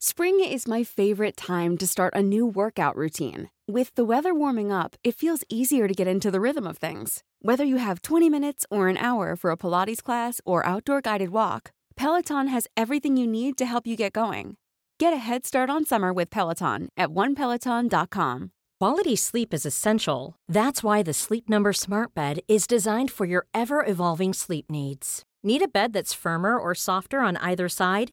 Spring is my favorite time to start a new workout routine. With the weather warming up, it feels easier to get into the rhythm of things. Whether you have 20 minutes or an hour for a Pilates class or outdoor guided walk, Peloton has everything you need to help you get going. Get a head start on summer with Peloton at onepeloton.com. Quality sleep is essential. That's why the Sleep Number Smart Bed is designed for your ever evolving sleep needs. Need a bed that's firmer or softer on either side?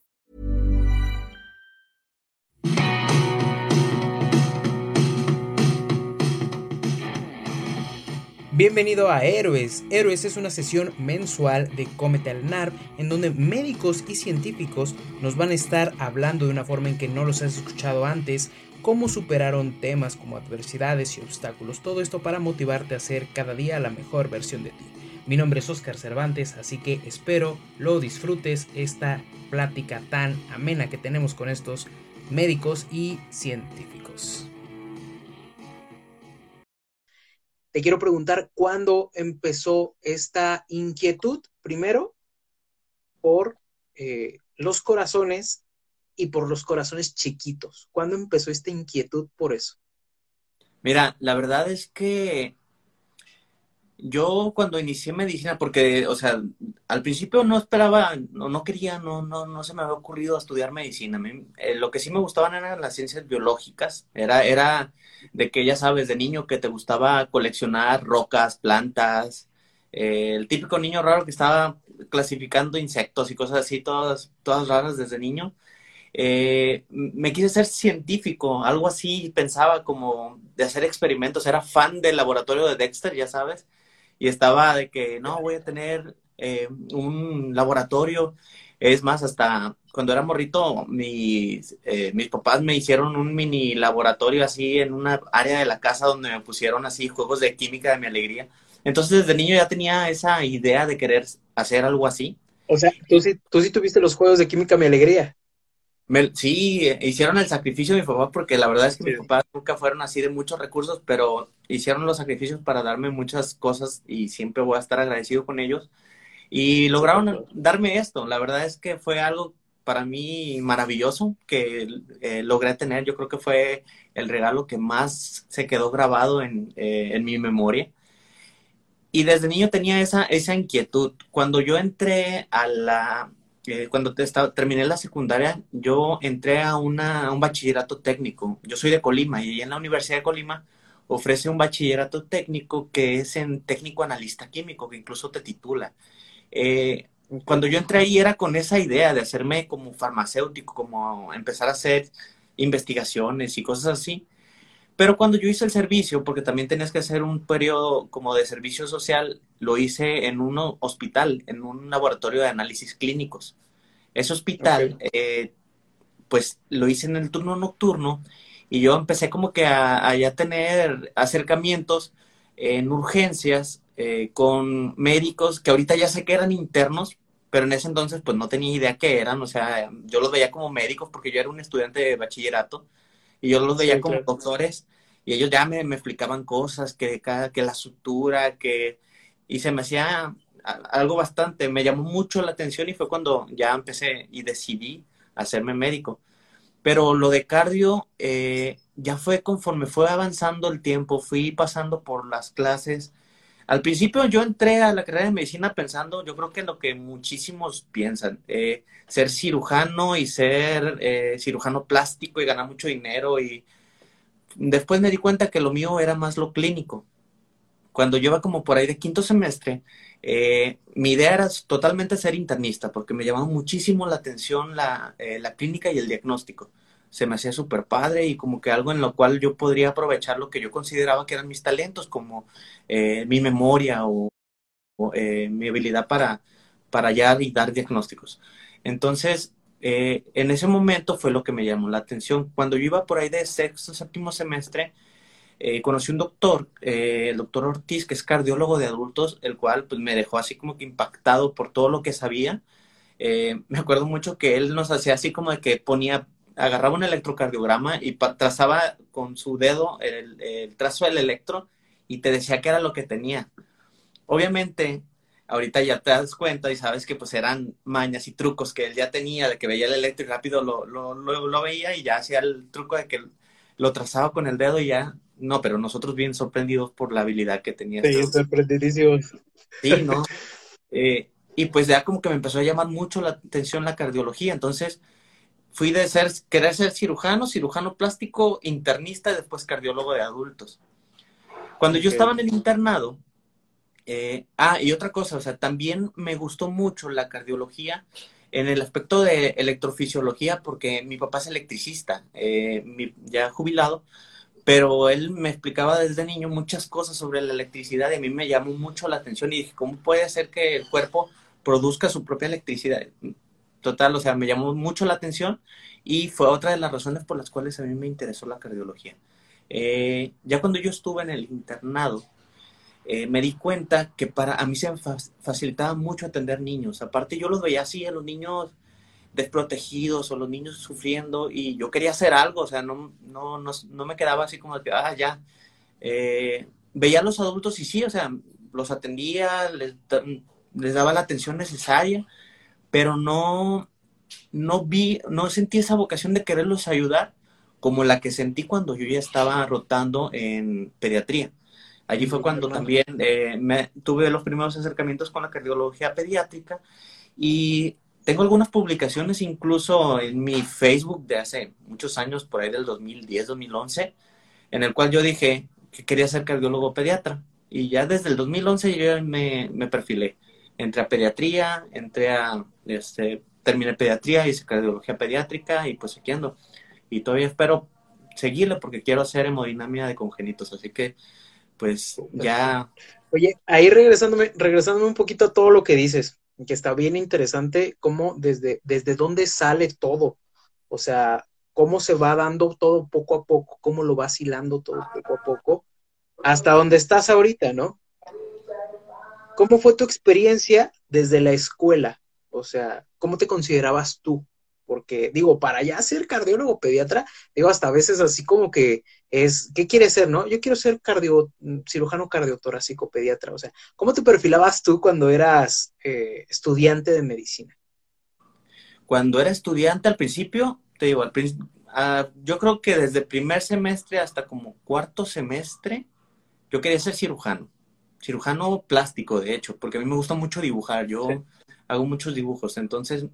Bienvenido a Héroes. Héroes es una sesión mensual de Cómete al NARP en donde médicos y científicos nos van a estar hablando de una forma en que no los has escuchado antes, cómo superaron temas como adversidades y obstáculos. Todo esto para motivarte a ser cada día la mejor versión de ti. Mi nombre es Oscar Cervantes, así que espero lo disfrutes esta plática tan amena que tenemos con estos médicos y científicos. Te quiero preguntar cuándo empezó esta inquietud, primero, por eh, los corazones y por los corazones chiquitos. ¿Cuándo empezó esta inquietud por eso? Mira, la verdad es que yo cuando inicié medicina, porque, o sea, al principio no esperaba, no, no quería, no, no, no se me había ocurrido estudiar medicina. Eh, lo que sí me gustaban eran las ciencias biológicas. Era, era de que ya sabes, de niño que te gustaba coleccionar rocas, plantas, eh, el típico niño raro que estaba clasificando insectos y cosas así, todas, todas raras desde niño. Eh, me quise ser científico, algo así pensaba como de hacer experimentos, era fan del laboratorio de Dexter, ya sabes, y estaba de que no, voy a tener eh, un laboratorio. Es más, hasta cuando era morrito, mis, eh, mis papás me hicieron un mini laboratorio así en una área de la casa donde me pusieron así juegos de química de mi alegría. Entonces, desde niño ya tenía esa idea de querer hacer algo así. O sea, tú sí, tú sí tuviste los juegos de química mi alegría sí, hicieron el sacrificio de mi papá porque la verdad es que mis papás nunca fueron así de muchos recursos, pero hicieron los sacrificios para darme muchas cosas y siempre voy a estar agradecido con ellos. Y lograron darme esto. La verdad es que fue algo para mí maravilloso que eh, logré tener. Yo creo que fue el regalo que más se quedó grabado en, eh, en mi memoria. Y desde niño tenía esa, esa inquietud. Cuando yo entré a la, cuando terminé la secundaria, yo entré a, un bachillerato técnico. Yo soy de Colima y en la Universidad de Colima ofrece un bachillerato técnico que es en técnico analista químico, que incluso te titula. Eh, cuando yo entré ahí era con esa idea de hacerme como farmacéutico, como empezar a hacer investigaciones y cosas así. Pero cuando yo hice el servicio, porque también tenías que hacer un periodo como de servicio social, lo hice en un hospital, en un laboratorio de análisis clínicos. Ese hospital, eh, pues lo hice en el turno nocturno y yo empecé como que a, ya tener acercamientos en urgencias eh, con médicos que ahorita ya sé que eran internos, pero en ese entonces pues no tenía idea qué eran, o sea, yo los veía como médicos porque yo era un estudiante de bachillerato y yo los veía como doctores y ellos ya me, me, explicaban cosas, que, que la sutura, que... Y se me hacía algo bastante, me llamó mucho la atención y fue cuando ya empecé y decidí hacerme médico. Pero lo de cardio eh, ya fue conforme fue avanzando el tiempo, fui pasando por las clases. Al principio yo entré a la carrera de medicina pensando, yo creo que lo que muchísimos piensan, eh, ser cirujano y ser eh, cirujano plástico y ganar mucho dinero y después me di cuenta que lo mío era más lo clínico. Cuando yo iba como por ahí de quinto semestre, eh, mi idea era totalmente ser internista porque me llamaba muchísimo la atención la, la clínica y el diagnóstico se me hacía súper padre y como que algo en lo cual yo podría aprovechar lo que yo consideraba que eran mis talentos, como eh, mi memoria o, eh, mi habilidad para, para hallar y dar diagnósticos. Entonces, eh, en ese momento fue lo que me llamó la atención. Cuando yo iba por ahí de sexto, séptimo semestre, conocí un doctor, el doctor Ortiz, que es cardiólogo de adultos, el cual pues, me dejó así como que impactado por todo lo que sabía. me acuerdo mucho que él nos hacía así como de que ponía agarraba un electrocardiograma y trazaba con su dedo el, trazo del electro y te decía qué era lo que tenía. Obviamente, ahorita ya te das cuenta y sabes que pues eran mañas y trucos que él ya tenía, de que veía el electro y rápido lo, lo, lo, veía y ya hacía el truco de que lo trazaba con el dedo y ya, no, pero nosotros bien sorprendidos por la habilidad que tenía. Sí, sorprendidísimos. Sí, ¿no? Eh, y pues ya como que me empezó a llamar mucho la atención la cardiología, entonces fui de ser, querer ser cirujano, cirujano plástico, internista y después cardiólogo de adultos. Cuando yo estaba en el internado, eh, ah, y otra cosa, o sea, también me gustó mucho la cardiología en el aspecto de electrofisiología, porque mi papá es electricista, eh, ya jubilado, pero él me explicaba desde niño muchas cosas sobre la electricidad y a mí me llamó mucho la atención y dije, ¿cómo puede ser que el cuerpo produzca su propia electricidad? Total, o sea, me llamó mucho la atención y fue otra de las razones por las cuales a mí me interesó la cardiología. Eh, ya cuando yo estuve en el internado, eh, me di cuenta que para a mí se me facilitaba mucho atender niños. Aparte, yo los veía así, a los niños desprotegidos o los niños sufriendo y yo quería hacer algo, o sea, no, no, no, me quedaba así como ah, ya. Eh, veía a los adultos y sí, o sea, los atendía, les, les daba la atención necesaria, pero no, no vi, no sentí esa vocación de quererlos ayudar como la que sentí cuando yo ya estaba rotando en pediatría. Allí fue cuando también eh, me, tuve los primeros acercamientos con la cardiología pediátrica y tengo algunas publicaciones incluso en mi Facebook de hace muchos años, por ahí del 2010, 2011, en el cual yo dije que quería ser cardiólogo pediatra. Y ya desde el 2011 yo me, me perfilé entré a pediatría, entré a, este, terminé pediatría, hice cardiología pediátrica y pues aquí ando. Y todavía espero seguirle porque quiero hacer hemodinamia de congénitos, así que pues ya. Oye, ahí regresándome, regresándome un poquito a todo lo que dices, que está bien interesante, cómo desde, desde dónde sale todo, o sea, cómo se va dando todo poco a poco, cómo lo va hilando todo poco a poco, hasta donde estás ahorita, ¿no? ¿Cómo fue tu experiencia desde la escuela? O sea, ¿cómo te considerabas tú? Porque digo, para ya ser cardiólogo pediatra, digo, hasta a veces así como que es, ¿qué quieres ser, no? Yo quiero ser cardio, cirujano cardiotorácico pediatra. O sea, ¿cómo te perfilabas tú cuando eras eh, estudiante de medicina? Cuando era estudiante al principio, te digo, al ah, yo creo que desde primer semestre hasta como cuarto semestre, yo quería ser cirujano cirujano plástico, de hecho, porque a mí me gusta mucho dibujar, yo hago muchos dibujos, entonces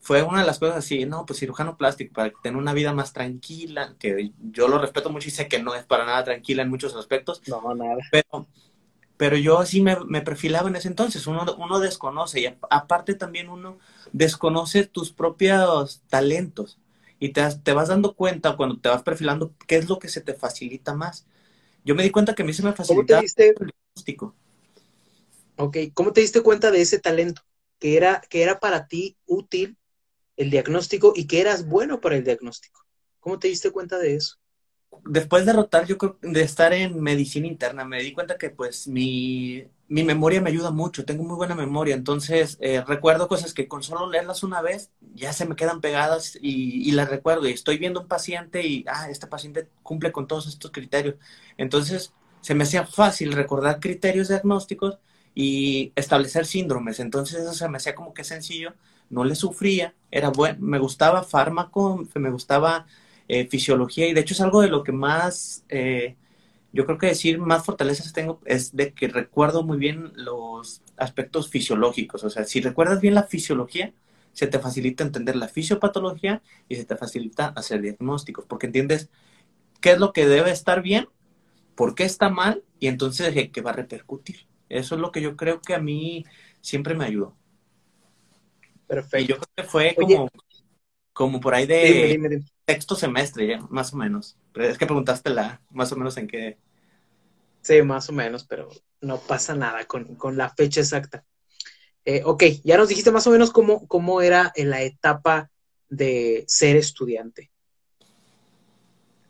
fue una de las cosas así, no, pues cirujano plástico, para tener una vida más tranquila, que yo lo respeto mucho y sé que no es para nada tranquila en muchos aspectos. No, nada. Pero, pero yo así me, me perfilaba en ese entonces, uno, uno desconoce y aparte también uno desconoce tus propios talentos y te, te vas dando cuenta cuando te vas perfilando qué es lo que se te facilita más. Yo me di cuenta que a mí se me facilitaba Ok, ¿cómo te diste cuenta de ese talento? Que era, que era para ti útil el diagnóstico y que eras bueno para el diagnóstico. ¿Cómo te diste cuenta de eso? Después de rotar, yo de estar en medicina interna, me di cuenta que pues mi, mi memoria me ayuda mucho, tengo muy buena memoria, entonces eh, recuerdo cosas que con solo leerlas una vez ya se me quedan pegadas y, y, las recuerdo y estoy viendo un paciente y, ah, este paciente cumple con todos estos criterios. Entonces, se me hacía fácil recordar criterios diagnósticos y establecer síndromes. Entonces eso se me hacía como que sencillo, no le sufría, era bueno, me gustaba fármaco, me gustaba eh, fisiología y de hecho es algo de lo que más eh, yo creo que decir más fortalezas tengo es de que recuerdo muy bien los aspectos fisiológicos. O sea, si recuerdas bien la fisiología, se te facilita entender la fisiopatología y se te facilita hacer diagnósticos, porque entiendes qué es lo que debe estar bien, por qué está mal y entonces qué va a repercutir. Eso es lo que yo creo que a mí siempre me ayudó. Perfecto. Y yo creo que fue como, como por ahí de sexto semestre, ya, más o menos. Pero es que preguntaste la, más o menos en qué. Sí, más o menos, pero no pasa nada con, con la fecha exacta. Eh, ok, ya nos dijiste más o menos cómo, cómo era en la etapa de ser estudiante.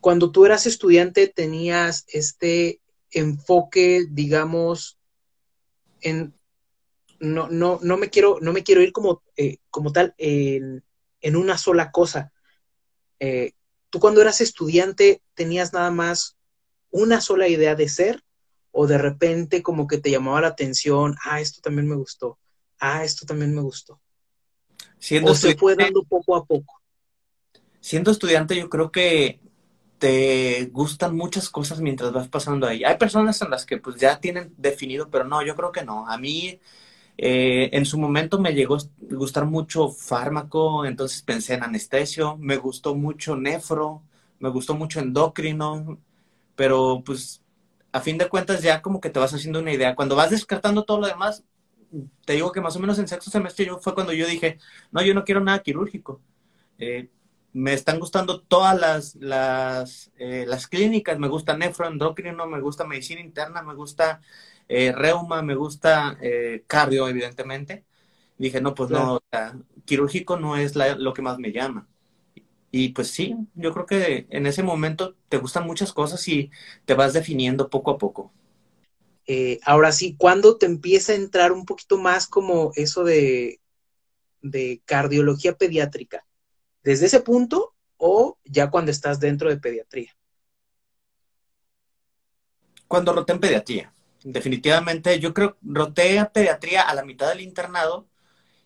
Cuando tú eras estudiante, tenías este enfoque, digamos, en no, no, no me quiero, no me quiero ir como, eh, como tal en, en, una sola cosa. Eh, tú cuando eras estudiante tenías nada más una sola idea de ser o de repente como que te llamaba la atención, ah, esto también me gustó, ah, esto también me gustó. Siendo o se fue dando poco a poco. Siendo estudiante, yo creo que te gustan muchas cosas mientras vas pasando ahí. Hay personas en las que pues ya tienen definido, pero no, yo creo que no. A mí eh, en su momento me llegó a gustar mucho fármaco, entonces pensé en anestesio, me gustó mucho nefro, me gustó mucho endocrino, pero pues a fin de cuentas ya como que te vas haciendo una idea. Cuando vas descartando todo lo demás, te digo que más o menos en sexto semestre yo, fue cuando yo dije, no, yo no quiero nada quirúrgico. Eh, me están gustando todas las, las, eh, las clínicas, me gusta nefroendocrino, me gusta medicina interna, me gusta eh, reuma, me gusta eh, cardio, evidentemente. Dije, no, pues no, quirúrgico no es lo que más me llama. Y pues sí, yo creo que en ese momento te gustan muchas cosas y te vas definiendo poco a poco. Ahora sí, ¿cuándo te empieza a entrar un poquito más como eso de, de cardiología pediátrica? ¿Desde ese punto o ya cuando estás dentro de pediatría? Cuando roté en pediatría. Definitivamente, yo creo, roté a pediatría a la mitad del internado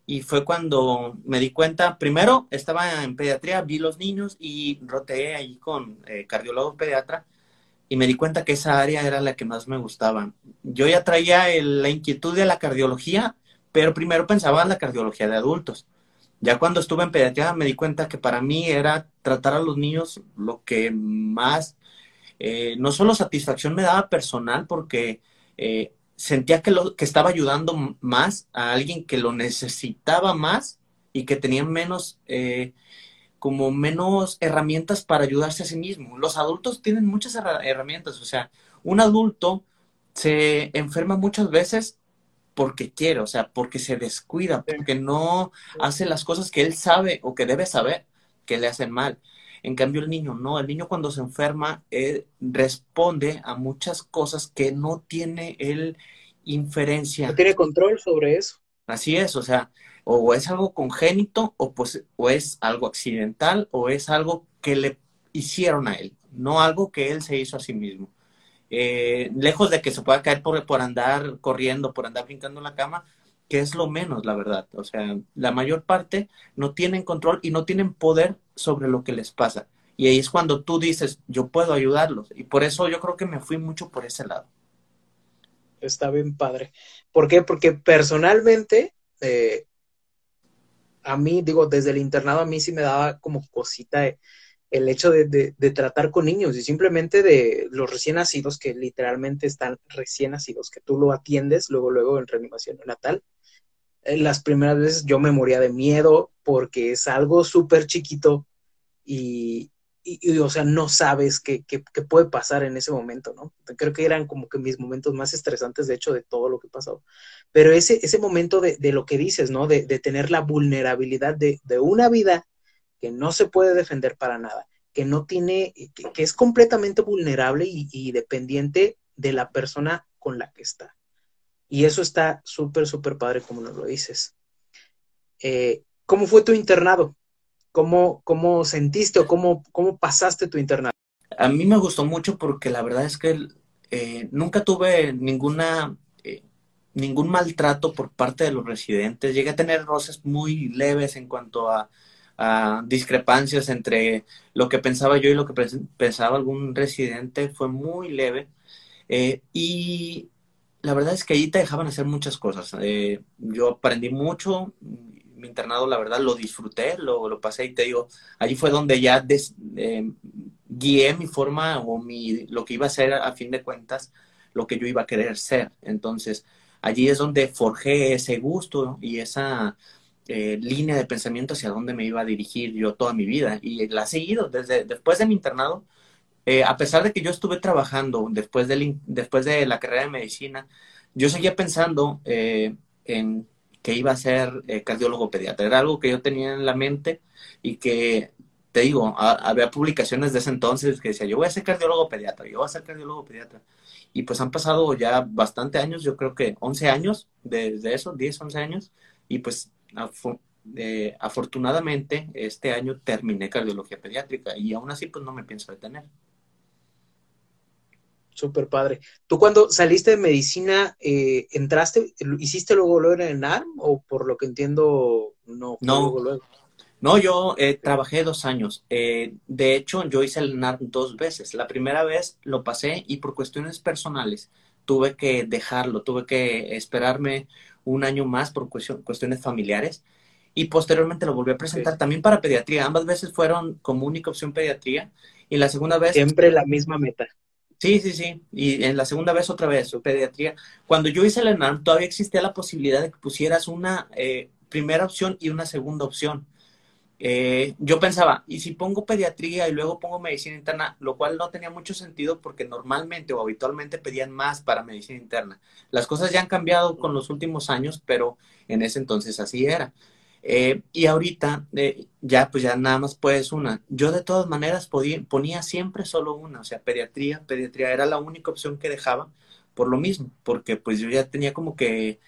y fue cuando me di cuenta, primero estaba en pediatría, vi los niños y roté ahí con eh, cardiólogo pediatra y me di cuenta que esa área era la que más me gustaba. Yo ya traía la inquietud de la cardiología, pero primero pensaba en la cardiología de adultos. Ya cuando estuve en pediatría me di cuenta que para mí era tratar a los niños lo que más, eh, no solo satisfacción me daba personal, porque eh, sentía que, lo, que estaba ayudando más a alguien que lo necesitaba más y que tenía menos, eh, como menos herramientas para ayudarse a sí mismo. Los adultos tienen muchas herramientas, o sea, un adulto se enferma muchas veces porque quiere, o sea, porque se descuida, porque no hace las cosas que él sabe o que debe saber que le hacen mal. En cambio, el niño no, el niño cuando se enferma eh, responde a muchas cosas que no tiene él inferencia. No tiene control sobre eso. Así es, o sea, o es algo congénito, o, pues, o es algo accidental, o es algo que le hicieron a él, no algo que él se hizo a sí mismo. Eh, lejos de que se pueda caer por, por andar corriendo, por andar brincando en la cama, que es lo menos, la verdad. O sea, la mayor parte no tienen control y no tienen poder sobre lo que les pasa. Y ahí es cuando tú dices, yo puedo ayudarlos. Y por eso yo creo que me fui mucho por ese lado. Está bien padre. ¿Por qué? Porque personalmente, eh, a mí, digo, desde el internado a mí sí me daba como cosita el hecho de, de, tratar con niños y simplemente de los recién nacidos que literalmente están recién nacidos, que tú lo atiendes luego, luego en reanimación natal las primeras veces yo me moría de miedo porque es algo súper chiquito y, o sea, no sabes qué, qué, puede pasar en ese momento, ¿no? Creo que eran como que mis momentos más estresantes, de hecho, de todo lo que pasó. Pero ese, ese momento de, de lo que dices, ¿no? De, de tener la vulnerabilidad de, de, una vida que no se puede defender para nada, que no tiene, que, es completamente vulnerable y, y dependiente de la persona con la que está. Y eso está súper, súper padre como nos lo dices. Eh, ¿Cómo fue tu internado? ¿Cómo, cómo sentiste o cómo, cómo pasaste tu internado? A mí me gustó mucho porque la verdad es que eh, nunca tuve ninguna, eh, ningún maltrato por parte de los residentes. Llegué a tener roces muy leves en cuanto a, discrepancias entre lo que pensaba yo y lo que pensaba algún residente fue muy leve. Eh, y la verdad es que allí te dejaban hacer muchas cosas. Eh, yo aprendí mucho, mi internado la verdad lo disfruté, lo, lo pasé y te digo, allí fue donde ya eh, guié mi forma o mi, lo que iba a ser a fin de cuentas, lo que yo iba a querer ser. Entonces, allí es donde forjé ese gusto y esa eh, línea de pensamiento hacia dónde me iba a dirigir yo toda mi vida. Y la he seguido desde después de mi internado. Eh, a pesar de que yo estuve trabajando después de, después de la carrera de medicina, yo seguía pensando eh, en que iba a ser cardiólogo pediatra. Era algo que yo tenía en la mente y que, te digo, había publicaciones de ese entonces que decía, yo voy a ser cardiólogo pediatra, yo voy a ser cardiólogo pediatra. Y pues han pasado ya bastante años, yo creo que 11 años desde eso, 10, 11 años, y pues afortunadamente este año terminé cardiología pediátrica y aún así pues no me pienso detener. Súper padre. ¿Tú cuando saliste de medicina, eh, entraste, hiciste luego luego en ARM o por lo que entiendo no? No, no yo eh, trabajé dos años. Eh, de hecho, yo hice el NARM dos veces. La primera vez lo pasé y por cuestiones personales tuve que dejarlo, tuve que esperarme un año más por cuestiones familiares y posteriormente lo volví a presentar también para pediatría. Ambas veces fueron como única opción pediatría y la segunda vez... Siempre la misma meta. Sí, sí, sí. Y en la segunda vez otra vez, pediatría. Cuando yo hice el ENARM todavía existía la posibilidad de que pusieras una eh, primera opción y una segunda opción. Eh, yo pensaba, ¿y si pongo pediatría y luego pongo medicina interna? Lo cual no tenía mucho sentido porque normalmente o habitualmente pedían más para medicina interna. Las cosas ya han cambiado con los últimos años, pero en ese entonces así era. Eh, y ahorita eh, ya pues ya nada más puedes una. Yo de todas maneras ponía siempre solo una, o sea, pediatría, pediatría era la única opción que dejaba por lo mismo, porque pues yo ya tenía como que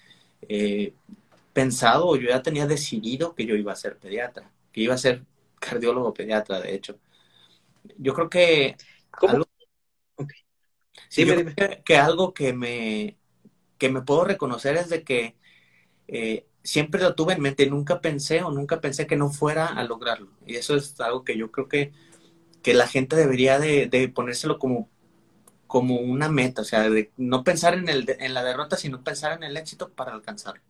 pensado o yo ya tenía decidido que yo iba a ser pediatra iba a ser cardiólogo pediatra, de hecho. Yo creo que... Algo, sí, Que, algo que me, que me puedo reconocer es de que eh, siempre lo tuve en mente, nunca pensé o nunca pensé que no fuera a lograrlo. Y eso es algo que yo creo que, que la gente debería de, ponérselo como, como una meta, o sea, de no pensar en, el, en la derrota, sino pensar en el éxito para alcanzarlo.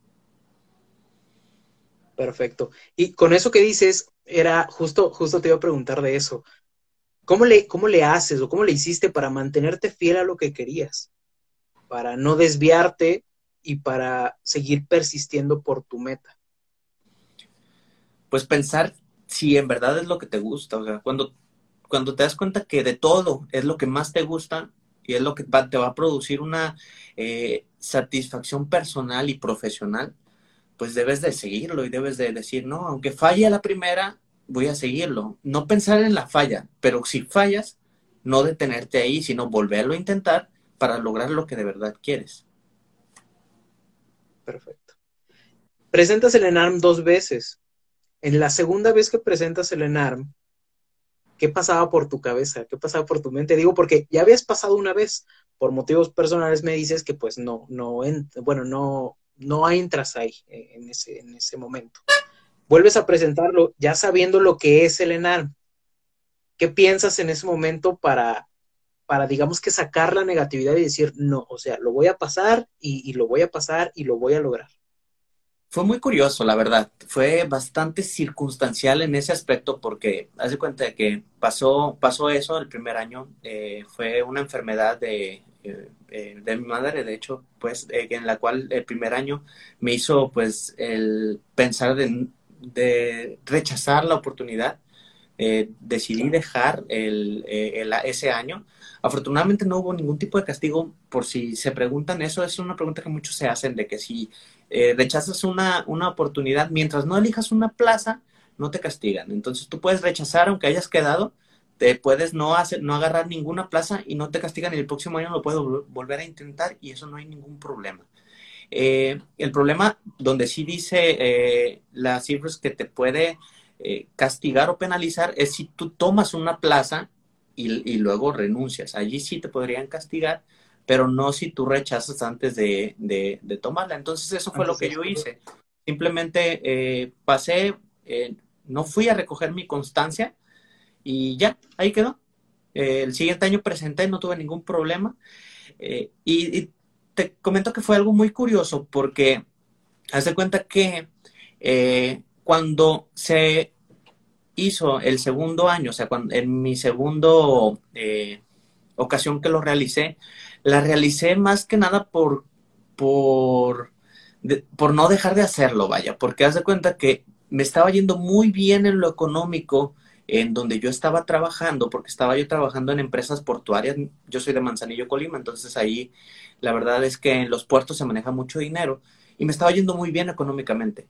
Perfecto. Y con eso que dices, era justo, justo te iba a preguntar de eso. ¿Cómo le, cómo le haces o cómo le hiciste para mantenerte fiel a lo que querías? Para no desviarte y para seguir persistiendo por tu meta. Pues pensar si en verdad es lo que te gusta. O sea, cuando, cuando te das cuenta que de todo es lo que más te gusta y es lo que te va a producir una eh, satisfacción personal y profesional, pues debes de seguirlo y debes de decir, no, aunque falle la primera, voy a seguirlo. No pensar en la falla, pero si fallas, no detenerte ahí, sino volverlo a intentar para lograr lo que de verdad quieres. Perfecto. Presentas el ENARM dos veces. En la segunda vez que presentas el ENARM, ¿qué pasaba por tu cabeza? ¿Qué pasaba por tu mente? Digo, porque ya habías pasado una vez, por motivos personales me dices que pues no, no, bueno, no, no entras ahí eh, en ese, en ese momento. Vuelves a presentarlo ya sabiendo lo que es el ENARM. ¿Qué piensas en ese momento para, para, digamos que sacar la negatividad y decir, no, o sea, lo voy a pasar y, lo voy a pasar y lo voy a lograr? Fue muy curioso, la verdad. Fue bastante circunstancial en ese aspecto porque, haz de cuenta de que pasó, pasó eso el primer año. Eh, fue una enfermedad de eh, eh, de mi madre, de hecho, pues, eh, en la cual el primer año me hizo, pues, el pensar de, rechazar la oportunidad. decidí dejar el, ese año. Afortunadamente no hubo ningún tipo de castigo, por si se preguntan eso, es una pregunta que muchos se hacen, de que si rechazas una, una oportunidad, mientras no elijas una plaza, no te castigan. Entonces tú puedes rechazar aunque hayas quedado, te puedes no hacer, no agarrar ninguna plaza y no te castigan y el próximo año lo puedes volver a intentar y eso no hay ningún problema. Eh, el problema donde sí dice eh, las cifras que te puede eh, castigar o penalizar es si tú tomas una plaza y, luego renuncias. Allí sí te podrían castigar, pero no si tú rechazas antes de, tomarla. Entonces eso fue lo que yo hice. Simplemente pasé, no fui a recoger mi constancia y ya, ahí quedó. Eh, el siguiente año presenté, no tuve ningún problema. Eh, y, te comento que fue algo muy curioso porque haz de cuenta que eh, cuando se hizo el segundo año, o sea, cuando, en mi segundo ocasión que lo realicé, la realicé más que nada por, por, por no dejar de hacerlo, vaya, porque haz de cuenta que me estaba yendo muy bien en lo económico, en donde yo estaba trabajando, porque estaba yo trabajando en empresas portuarias, yo soy de Manzanillo, Colima, entonces ahí la verdad es que en los puertos se maneja mucho dinero y me estaba yendo muy bien económicamente.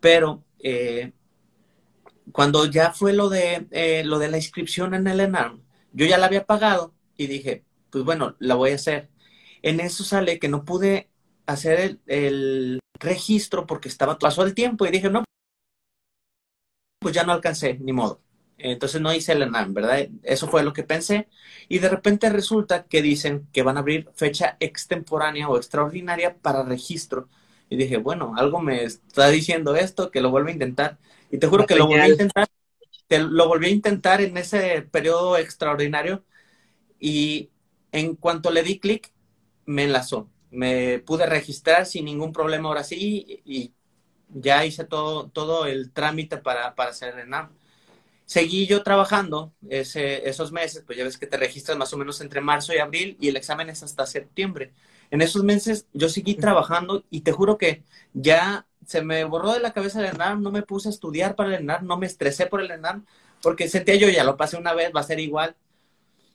Pero eh, cuando ya fue lo de, eh, lo de la inscripción en el ENARM, yo ya la había pagado y dije, pues bueno, la voy a hacer. En eso sale que no pude hacer el, registro porque estaba, pasó el tiempo y dije, no, pues ya no alcancé, ni modo. Entonces no hice el ENAM, ¿verdad? Eso fue lo que pensé. Y de repente resulta que dicen que van a abrir fecha extemporánea o extraordinaria para registro. Y dije, bueno, algo me está diciendo esto, que lo vuelvo a intentar. Y te juro que lo volví a intentar. lo volví a intentar en ese periodo extraordinario. Y en cuanto le di clic, me enlazó. Me pude registrar sin ningún problema ahora sí. Y ya hice todo, todo el trámite para, para hacer el ENAM seguí yo trabajando ese, esos meses, pues ya ves que te registras más o menos entre marzo y abril y el examen es hasta septiembre. En esos meses yo seguí trabajando y te juro que ya se me borró de la cabeza el ENAM, no me puse a estudiar para el ENAM, no me estresé por el ENAM, porque sentía yo ya lo pasé una vez, va a ser igual.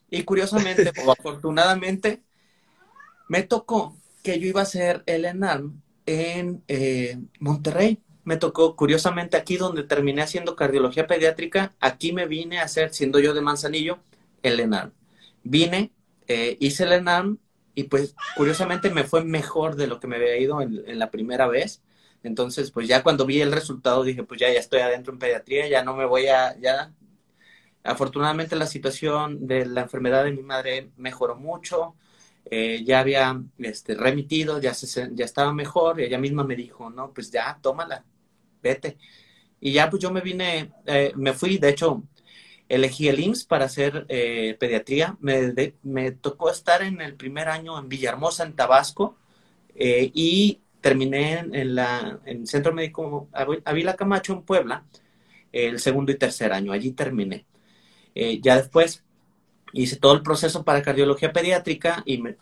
Y curiosamente o afortunadamente, me tocó que yo iba a hacer el ENAM en eh, Monterrey me tocó, curiosamente, aquí donde terminé haciendo cardiología pediátrica, aquí me vine a hacer, siendo yo de Manzanillo, el ENARM. Vine, eh, hice el ENARM y pues curiosamente me fue mejor de lo que me había ido en, la primera vez. Entonces, pues ya cuando vi el resultado dije, pues ya, ya estoy adentro en pediatría, ya no me voy a, ya. Afortunadamente la situación de la enfermedad de mi madre mejoró mucho. Eh, ya había este, remitido, ya, se, ya estaba mejor, ella misma me dijo, no, pues ya, tómala, vete. Y ya pues yo me vine, eh, me fui, de hecho, elegí el IMSS para hacer eh, pediatría. Me, tocó estar en el primer año en Villahermosa, en Tabasco, eh, y terminé en, la, en el Centro Médico Avila Camacho, en Puebla, el segundo y tercer año. Allí terminé. ya después hice todo el proceso para cardiología pediátrica y me,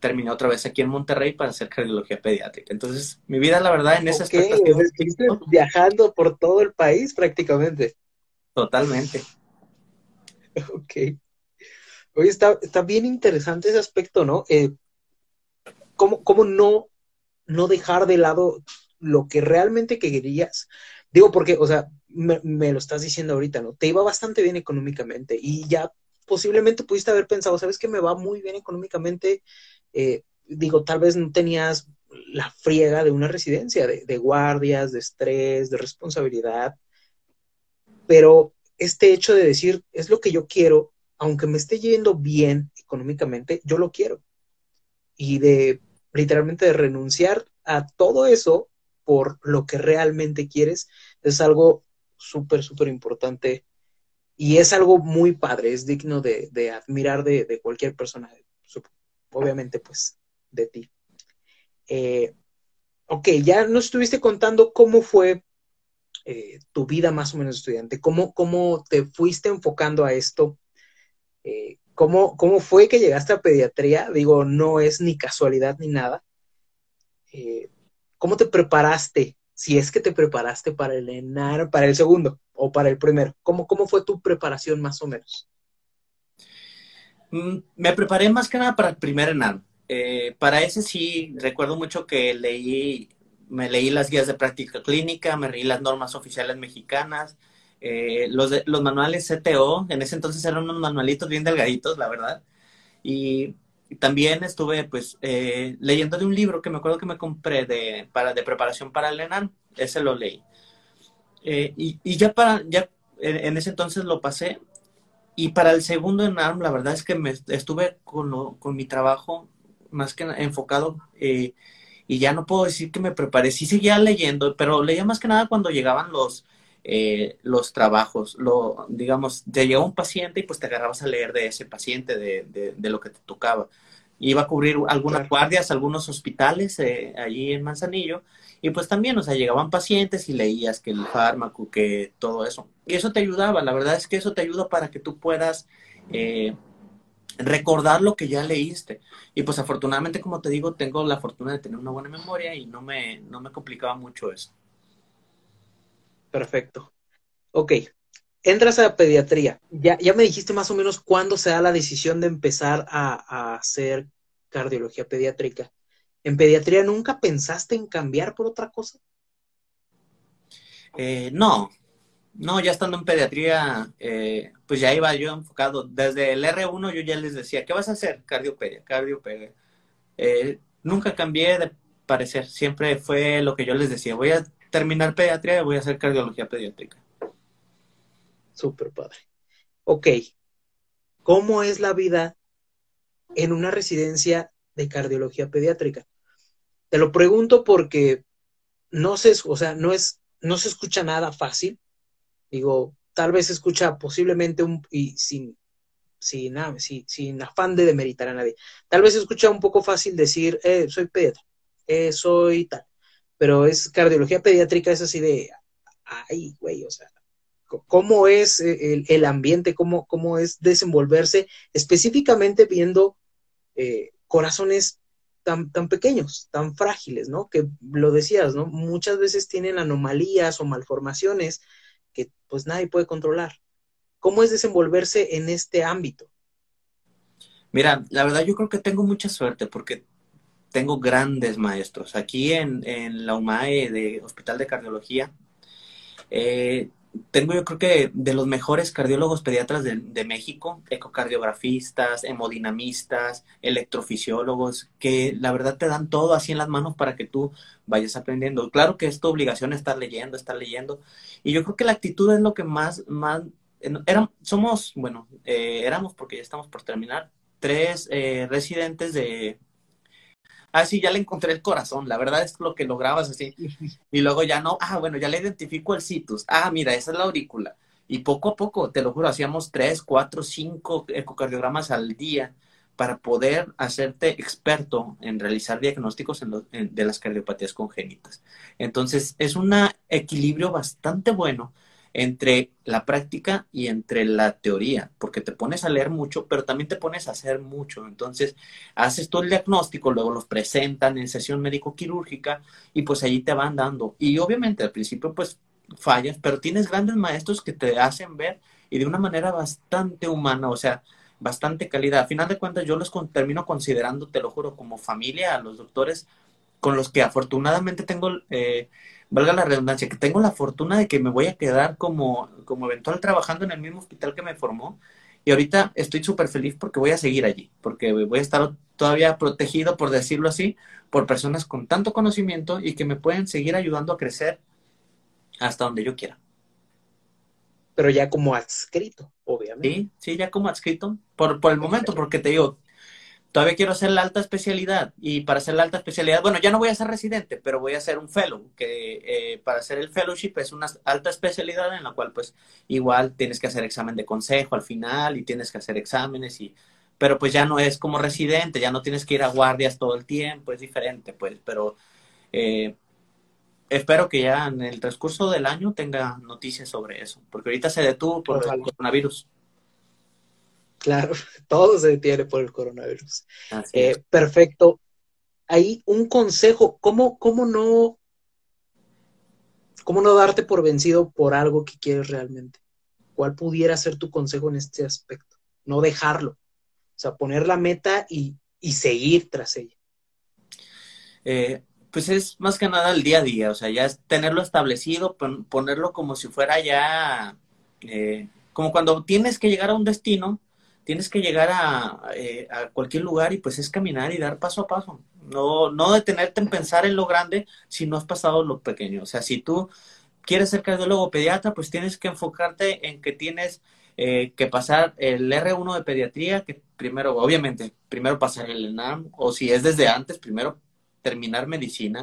terminé otra vez aquí en Monterrey para hacer cardiología pediátrica. Entonces, mi vida, la verdad, en ese aspecto... Estuviste viajando por todo el país prácticamente. Totalmente. Ok. Oye, está, está bien interesante ese aspecto, ¿no? Eh, ¿cómo, ¿Cómo no, no dejar de lado lo que realmente querías? Digo, porque, o sea, me, me, lo estás diciendo ahorita, ¿no? Te iba bastante bien económicamente y ya posiblemente pudiste haber pensado, ¿sabes que me va muy bien económicamente? Eh, digo, tal vez no tenías la friega de una residencia, de, guardias, de estrés, de responsabilidad, pero este hecho de decir, es lo que yo quiero, aunque me esté yendo bien económicamente, yo lo quiero. Y de literalmente de renunciar a todo eso por lo que realmente quieres, es algo súper, súper importante y es algo muy padre, es digno de, admirar de, cualquier persona, obviamente pues de ti. Eh, ok, ya nos estuviste contando cómo fue eh, tu vida más o menos estudiante, cómo, cómo te fuiste enfocando a esto, eh, cómo, cómo fue que llegaste a pediatría, digo, no es ni casualidad ni nada. ¿Cómo te preparaste si es que te preparaste para el ENAR, para el segundo o para el primero. ¿Cómo, cómo fue tu preparación más o menos? Mm, me preparé más que nada para el primer ENAR. Eh, para ese sí, recuerdo mucho que leí, me leí las guías de práctica clínica, me leí las normas oficiales mexicanas, eh, los, manuales CTO, en ese entonces eran unos manualitos bien delgaditos, la verdad. Y también estuve pues eh, leyendo de un libro que me acuerdo que me compré de, para, de preparación para el ENAM, ese lo leí. Eh, y, ya para, ya en, ese entonces lo pasé. Y para el segundo ENAM, la verdad es que me estuve con, con mi trabajo más que enfocado eh, y ya no puedo decir que me preparé. Sí seguía leyendo, pero leía más que nada cuando llegaban los, eh, los trabajos. Lo, digamos, te llegó un paciente y pues te agarrabas a leer de ese paciente, de, de, lo que te tocaba. Iba a cubrir algunas guardias, algunos hospitales eh, allí en Manzanillo y pues también, o sea, llegaban pacientes y leías que el fármaco, que todo eso. Y eso te ayudaba, la verdad es que eso te ayuda para que tú puedas eh, recordar lo que ya leíste. Y pues afortunadamente, como te digo, tengo la fortuna de tener una buena memoria y no me, no me complicaba mucho eso. Perfecto. Ok, entras a pediatría. Ya, ya me dijiste más o menos cuándo se da la decisión de empezar a, a hacer cardiología pediátrica. ¿En pediatría nunca pensaste en cambiar por otra cosa? Eh, no, no, ya estando en pediatría, eh, pues ya iba yo enfocado. Desde el R1 yo ya les decía, ¿qué vas a hacer? Cardiopedia, cardiopedia. Eh, nunca cambié de parecer, siempre fue lo que yo les decía, voy a terminar pediatría y voy a hacer cardiología pediátrica. Súper padre. Ok, ¿cómo es la vida en una residencia de cardiología pediátrica. Te lo pregunto porque no se, o sea, no es, no se escucha nada fácil. Digo, tal vez se escucha posiblemente un, y sin, sin, sin, afán de demeritar a nadie. Tal vez se escucha un poco fácil decir, eh, soy pediatra, eh, soy tal. Pero es cardiología pediátrica, es así de, ay, güey, o sea, cómo es el, el ambiente, cómo, cómo es desenvolverse, específicamente viendo eh, corazones tan, pequeños, tan frágiles, ¿no? Que lo decías, ¿no? Muchas veces tienen anomalías o malformaciones que pues nadie puede controlar. ¿Cómo es desenvolverse en este ámbito? Mira, la verdad yo creo que tengo mucha suerte porque tengo grandes maestros. Aquí en, en la UMAE de Hospital de Cardiología, eh, tengo yo creo que de los mejores cardiólogos pediatras de, México, ecocardiografistas, hemodinamistas, electrofisiólogos, que la verdad te dan todo así en las manos para que tú vayas aprendiendo. Claro que es tu obligación estar leyendo, estar leyendo. Y yo creo que la actitud es lo que más, más, somos, bueno, eh, éramos porque ya estamos por terminar, tres eh, residentes de ah, sí, ya le encontré el corazón, la verdad es lo que lograbas así. Y luego ya no, ah, bueno, ya le identifico el citus, ah, mira, esa es la aurícula. Y poco a poco, te lo juro, hacíamos tres, cuatro, cinco ecocardiogramas al día para poder hacerte experto en realizar diagnósticos de las cardiopatías congénitas. Entonces, es un equilibrio bastante bueno entre la práctica y entre la teoría, porque te pones a leer mucho, pero también te pones a hacer mucho. Entonces, haces todo el diagnóstico, luego los presentan en sesión médico-quirúrgica y pues allí te van dando. Y obviamente al principio pues fallas, pero tienes grandes maestros que te hacen ver y de una manera bastante humana, o sea, bastante calidad. A final de cuentas, yo los termino considerando, te lo juro, como familia a los doctores con los que afortunadamente tengo eh, valga la redundancia, que tengo la fortuna de que me voy a quedar como, como eventual trabajando en el mismo hospital que me formó. Y ahorita estoy súper feliz porque voy a seguir allí, porque voy a estar todavía protegido, por decirlo así, por personas con tanto conocimiento y que me pueden seguir ayudando a crecer hasta donde yo quiera. Pero ya como adscrito, obviamente. Sí, sí, ya como adscrito, por, por el momento, porque te digo, todavía quiero hacer la alta especialidad y para hacer la alta especialidad, bueno, ya no voy a ser residente, pero voy a ser un fellow, que eh, para hacer el fellowship es una alta especialidad en la cual pues igual tienes que hacer examen de consejo al final y tienes que hacer exámenes y pero pues ya no es como residente, ya no tienes que ir a guardias todo el tiempo, es diferente pues, pero eh, espero que ya en el transcurso del año tenga noticias sobre eso, porque ahorita se detuvo por el coronavirus. Claro, todo se detiene por el coronavirus. Eh, perfecto. Ahí un consejo, ¿cómo, cómo no, cómo no darte por vencido por algo que quieres realmente? ¿Cuál pudiera ser tu consejo en este aspecto? No dejarlo. O sea, poner la meta y, seguir tras ella. Eh, pues es más que nada el día a día, o sea, ya es tenerlo establecido, ponerlo como si fuera ya, eh, como cuando tienes que llegar a un destino, tienes que llegar eh, a, cualquier lugar y pues es caminar y dar paso a paso. No, no detenerte en pensar en lo grande si no has pasado lo pequeño. O sea, si tú quieres ser cardiólogo pediatra, pues tienes que enfocarte en que tienes eh, que pasar el R1 de pediatría, que primero, obviamente, primero pasar el ENAM, o si es desde antes, primero terminar medicina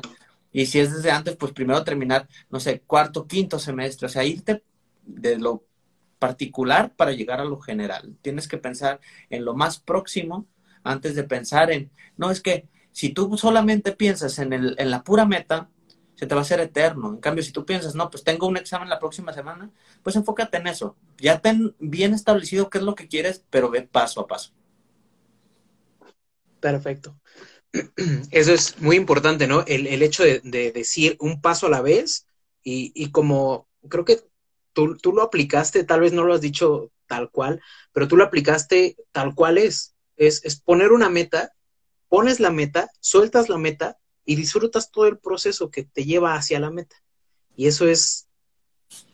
Y si es desde antes, pues primero terminar, no sé, cuarto, quinto semestre, o sea, irte de lo particular para llegar a lo general. Tienes que pensar en lo más próximo antes de pensar en, no, es que si tú solamente piensas en, el, en la pura meta, se te va a hacer eterno. En cambio, si tú piensas, no, pues tengo un examen la próxima semana, pues enfócate en eso. Ya ten bien establecido qué es lo que quieres, pero ve paso a paso. Perfecto. Eso es muy importante, ¿no? El, hecho de, decir un paso a la vez y, y como creo que tú, lo aplicaste, tal vez no lo has dicho tal cual, pero tú lo aplicaste tal cual es. Es, es poner una meta, pones la meta, sueltas la meta y disfrutas todo el proceso que te lleva hacia la meta. Y eso es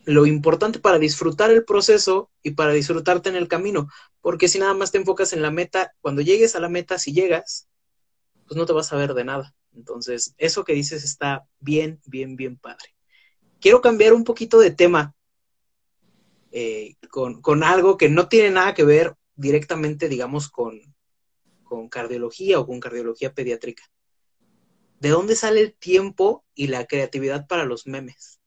lo importante para disfrutar el proceso y para disfrutarte en el camino, porque si nada más te enfocas en la meta, cuando llegues a la meta, si llegas, pues no te vas a ver de nada. Entonces, eso que dices está bien, bien, bien padre. Quiero cambiar un poquito de tema eh, con, con, algo que no tiene nada que ver directamente, digamos, con, con cardiología o con cardiología pediátrica. ¿De dónde sale el tiempo y la creatividad para los memes?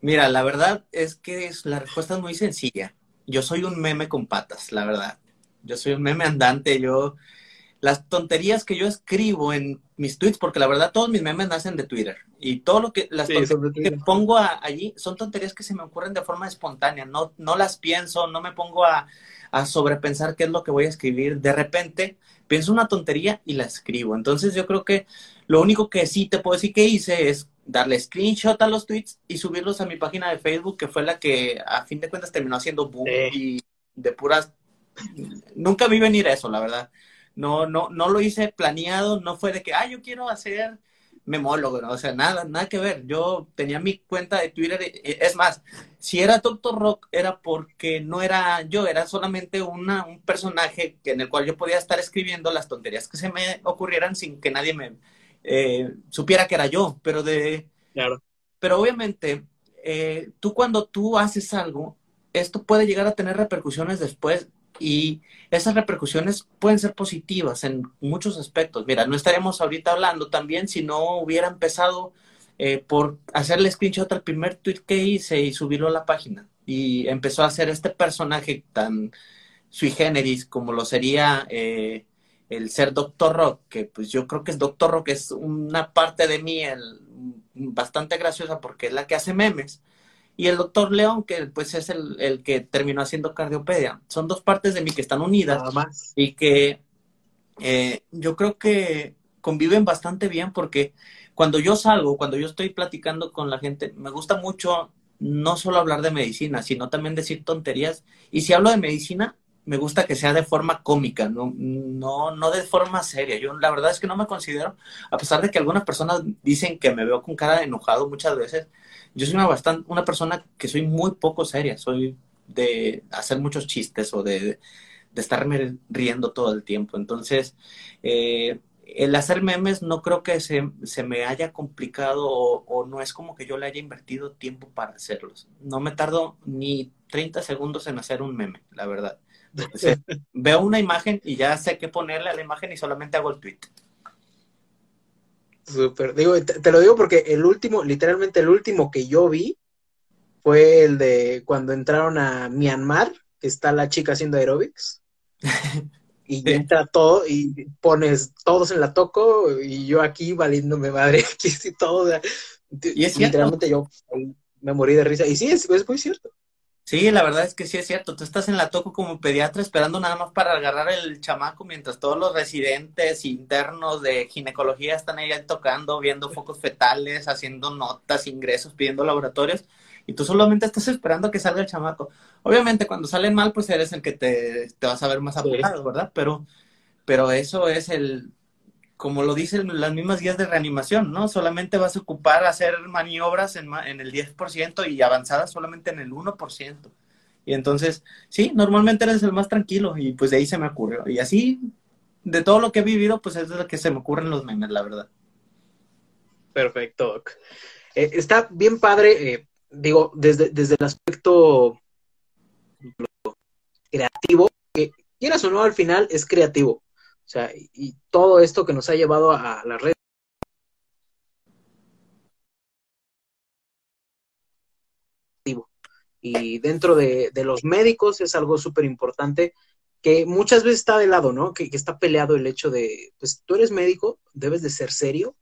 Mira, la verdad es que la respuesta es muy sencilla. Yo soy un meme con patas, la verdad. Yo soy un meme andante. Yo, las tonterías que yo escribo en mis tweets, porque la verdad todos mis memes nacen de Twitter. Y todo lo que, las tonterías que pongo allí son tonterías que se me ocurren de forma espontánea. No, no las pienso, no me pongo a, a sobrepensar qué es lo que voy a escribir. De repente pienso una tontería y la escribo. Entonces yo creo que lo único que sí te puedo decir que hice es darle screenshot a los tweets y subirlos a mi página de Facebook, que fue la que a fin de cuentas terminó haciendo boom y de puras... Nunca vi venir eso, la verdad. No, no, no lo hice planeado, no fue de que, ah, yo quiero hacer memólogo, ¿no? o sea, nada, nada que ver. Yo tenía mi cuenta de Twitter, es más, si era Doctor Rock era porque no era yo, era solamente una, un personaje en el cual yo podía estar escribiendo las tonterías que se me ocurrieran sin que nadie me eh, supiera que era yo, pero de... Claro. Pero obviamente, eh, tú cuando tú haces algo, esto puede llegar a tener repercusiones después y esas repercusiones pueden ser positivas en muchos aspectos. Mira, no estaríamos ahorita hablando también si no hubiera empezado eh, por hacerle screenshot al primer tweet que hice y subirlo a la página. Y empezó a hacer este personaje tan sui generis como lo sería eh, el ser Doctor Rock, que pues yo creo que es Doctor Rock, es una parte de mí bastante graciosa porque es la que hace memes y el doctor León, que pues es el, que terminó haciendo cardiopedia. Son dos partes de mí que están unidas y que eh, yo creo que conviven bastante bien porque cuando yo salgo, cuando yo estoy platicando con la gente, me gusta mucho no solo hablar de medicina, sino también decir tonterías. Y si hablo de medicina, me gusta que sea de forma cómica, no, no, no de forma seria. Yo la verdad es que no me considero, a pesar de que algunas personas dicen que me veo con cara de enojado muchas veces, yo soy una, bastante, una persona que soy muy poco seria, soy de hacer muchos chistes o de, de estarme riendo todo el tiempo. Entonces, eh, el hacer memes no creo que se, se me haya complicado o, no es como que yo le haya invertido tiempo para hacerlos. No me tardo ni 30 segundos en hacer un meme, la verdad. veo una imagen y ya sé qué ponerle a la imagen y solamente hago el tweet. Súper. Digo, te, lo digo porque el último, literalmente el último que yo vi fue el de cuando entraron a Myanmar, que está la chica haciendo aerobics. y entra todo y pones todos en la toco y yo aquí valiéndome madre, aquí sí todo. Y es literalmente yo me morí de risa. Y sí, es, es muy cierto. Sí, la verdad es que sí es cierto. Tú estás en la toco como pediatra esperando nada más para agarrar el chamaco mientras todos los residentes internos de ginecología están ahí tocando, viendo focos fetales, haciendo notas, ingresos, pidiendo laboratorios. Y tú solamente estás esperando que salga el chamaco. Obviamente, cuando salen mal, pues eres el que te, te vas a ver más apurado, ¿verdad? Pero, pero eso es el, como lo dicen las mismas guías de reanimación, ¿no? Solamente vas a ocupar hacer maniobras en, en el 10% y avanzadas solamente en el 1%. Y entonces, sí, normalmente eres el más tranquilo y pues de ahí se me ocurrió. Y así, de todo lo que he vivido, pues es de lo que se me ocurren los memes, la verdad. Perfecto. Eh, está bien padre, eh, digo, desde, desde el aspecto creativo, que quieras o no, al final es creativo. O sea, y todo esto que nos ha llevado a, la las redes. Y dentro de, de los médicos es algo súper importante que muchas veces está de lado, ¿no? Que, que, está peleado el hecho de, pues tú eres médico, debes de ser serio,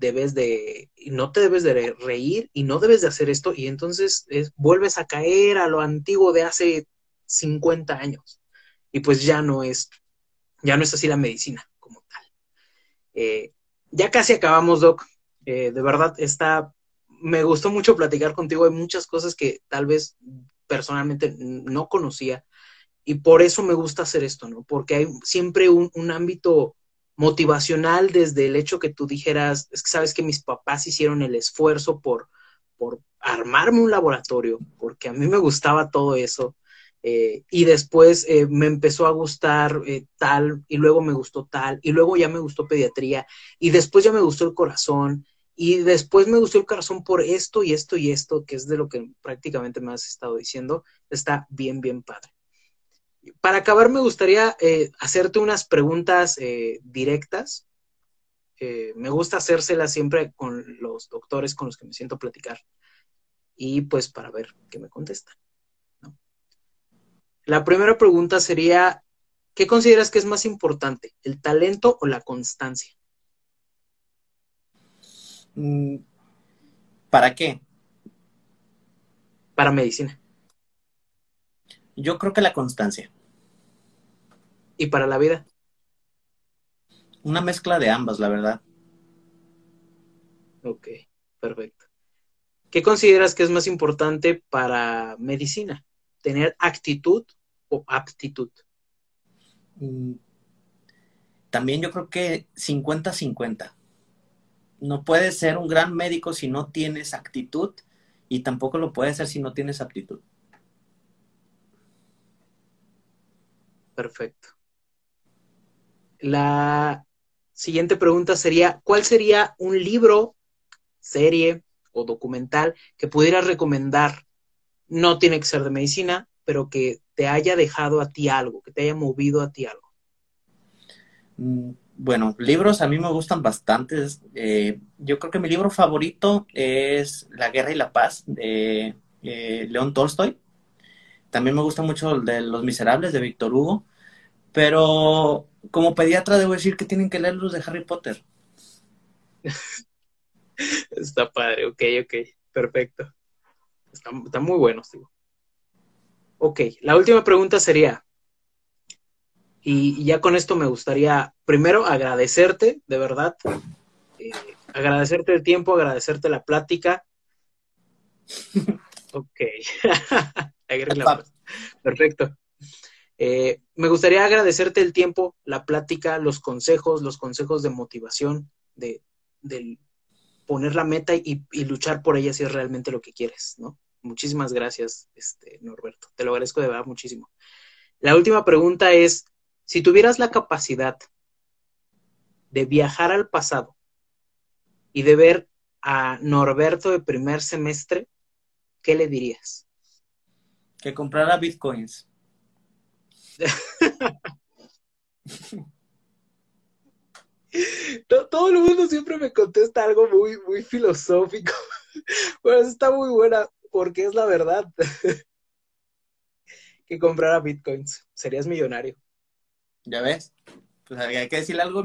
debes de, no te debes de reír y no debes de hacer esto y entonces es, vuelves a caer a lo antiguo de hace 50 años y pues ya no es ya no es así la medicina como tal. Eh, ya casi acabamos, Doc. Eh, de verdad, está, me gustó mucho platicar contigo. Hay muchas cosas que tal vez personalmente no conocía y por eso me gusta hacer esto, ¿no? Porque hay siempre un, ámbito motivacional desde el hecho que tú dijeras, es que sabes que mis papás hicieron el esfuerzo por, por armarme un laboratorio, porque a mí me gustaba todo eso. Eh, y después eh, me empezó a gustar eh, tal, y luego me gustó tal, y luego ya me gustó pediatría, y después ya me gustó el corazón, y después me gustó el corazón por esto y esto y esto, que es de lo que prácticamente me has estado diciendo. Está bien, bien padre. Para acabar, me gustaría hacerte unas preguntas directas. me gusta hacérselas siempre con los doctores con los que me siento a platicar. Y pues para ver qué me contestan. La primera pregunta sería, ¿qué consideras que es más importante, el talento o la constancia? Mm, ¿Para qué? Para medicina. Yo creo que la constancia. ¿Y para la vida? Una mezcla de ambas, la verdad. Ok, perfecto. ¿Qué consideras que es más importante para medicina? ¿Tener actitud o aptitud? Mm, también yo creo que 50-50. No puedes ser un gran médico si no tienes actitud y tampoco lo puedes ser si no tienes aptitud. Perfecto. La siguiente pregunta sería, ¿cuál sería un libro, serie o documental que pudieras recomendar? No tiene que ser de medicina, pero que te haya dejado a ti algo, que te haya movido a ti algo? Mm, bueno, libros a mí me gustan bastantes. Eh, yo creo que mi libro favorito es La Guerra y la Paz de eh, León Tolstoy. También me gusta mucho el de Los Miserables de Víctor Hugo. Pero como pediatra debo decir que tienen que leer los de Harry Potter. Está padre, ok, ok, perfecto. Están, están muy buenos, digo. Ok, la última pregunta sería, y, ya con esto me gustaría primero agradecerte, de verdad, eh, agradecerte el tiempo, agradecerte la plática. ok, perfecto. Eh, me gustaría agradecerte el tiempo, la plática, los consejos, los consejos de motivación, de, poner la meta y, y, luchar por ella si es realmente lo que quieres, ¿no? Muchísimas gracias, este, Norberto. Te lo agradezco de verdad muchísimo. La última pregunta es, si tuvieras la capacidad de viajar al pasado y de ver a Norberto de primer semestre, ¿qué le dirías? Que comprara bitcoins. Todo el mundo siempre me contesta algo muy, muy filosófico. Bueno, está muy buena porque es la verdad. que comprara bitcoins. Serías millonario. Ya ves. Pues hay que decirle algo.